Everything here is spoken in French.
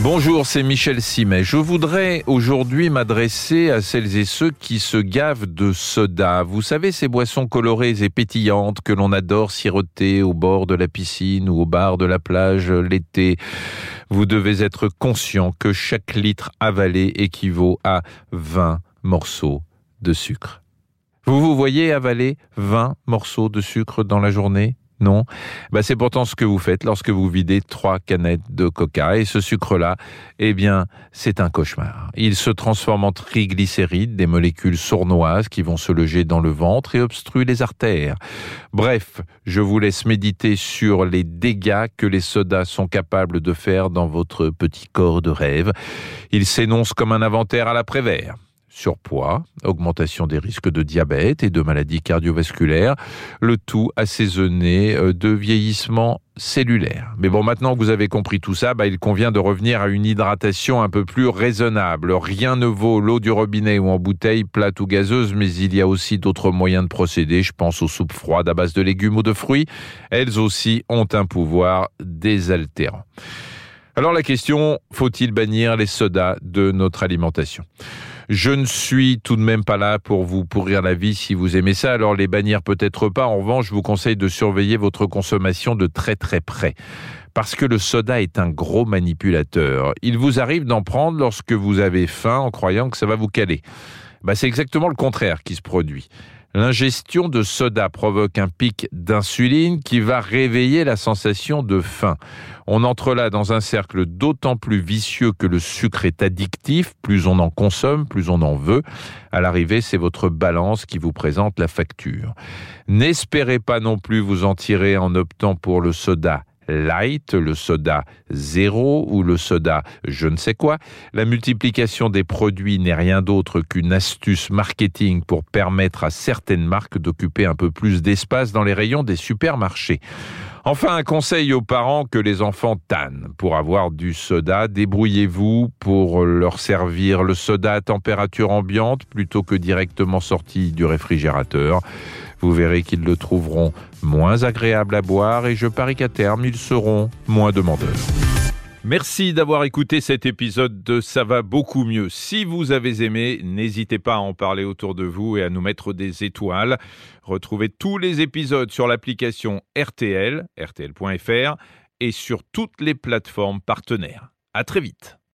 Bonjour, c'est Michel Simet. Je voudrais aujourd'hui m'adresser à celles et ceux qui se gavent de soda. Vous savez, ces boissons colorées et pétillantes que l'on adore siroter au bord de la piscine ou au bar de la plage l'été. Vous devez être conscient que chaque litre avalé équivaut à 20 morceaux de sucre. Vous vous voyez avaler 20 morceaux de sucre dans la journée? Non bah, C'est pourtant ce que vous faites lorsque vous videz trois canettes de coca. Et ce sucre-là, eh bien, c'est un cauchemar. Il se transforme en triglycérides, des molécules sournoises qui vont se loger dans le ventre et obstruer les artères. Bref, je vous laisse méditer sur les dégâts que les sodas sont capables de faire dans votre petit corps de rêve. Il s'énonce comme un inventaire à l'après-vert surpoids, augmentation des risques de diabète et de maladies cardiovasculaires, le tout assaisonné euh, de vieillissement cellulaire. Mais bon, maintenant que vous avez compris tout ça, bah, il convient de revenir à une hydratation un peu plus raisonnable. Rien ne vaut l'eau du robinet ou en bouteille, plate ou gazeuse, mais il y a aussi d'autres moyens de procéder. Je pense aux soupes froides à base de légumes ou de fruits. Elles aussi ont un pouvoir désaltérant. Alors la question, faut-il bannir les sodas de notre alimentation? Je ne suis tout de même pas là pour vous pourrir la vie si vous aimez ça, alors les bannir peut-être pas. En revanche, je vous conseille de surveiller votre consommation de très très près parce que le soda est un gros manipulateur. Il vous arrive d'en prendre lorsque vous avez faim en croyant que ça va vous caler. Bah, c'est exactement le contraire qui se produit. L'ingestion de soda provoque un pic d'insuline qui va réveiller la sensation de faim. On entre là dans un cercle d'autant plus vicieux que le sucre est addictif, plus on en consomme, plus on en veut. À l'arrivée, c'est votre balance qui vous présente la facture. N'espérez pas non plus vous en tirer en optant pour le soda light, le soda zéro ou le soda je ne sais quoi. La multiplication des produits n'est rien d'autre qu'une astuce marketing pour permettre à certaines marques d'occuper un peu plus d'espace dans les rayons des supermarchés. Enfin, un conseil aux parents que les enfants tannent. Pour avoir du soda, débrouillez-vous pour leur servir le soda à température ambiante plutôt que directement sorti du réfrigérateur. Vous verrez qu'ils le trouveront moins agréable à boire et je parie qu'à terme, ils seront moins demandeurs. Merci d'avoir écouté cet épisode de Ça va beaucoup mieux. Si vous avez aimé, n'hésitez pas à en parler autour de vous et à nous mettre des étoiles. Retrouvez tous les épisodes sur l'application RTL, rtl.fr et sur toutes les plateformes partenaires. À très vite.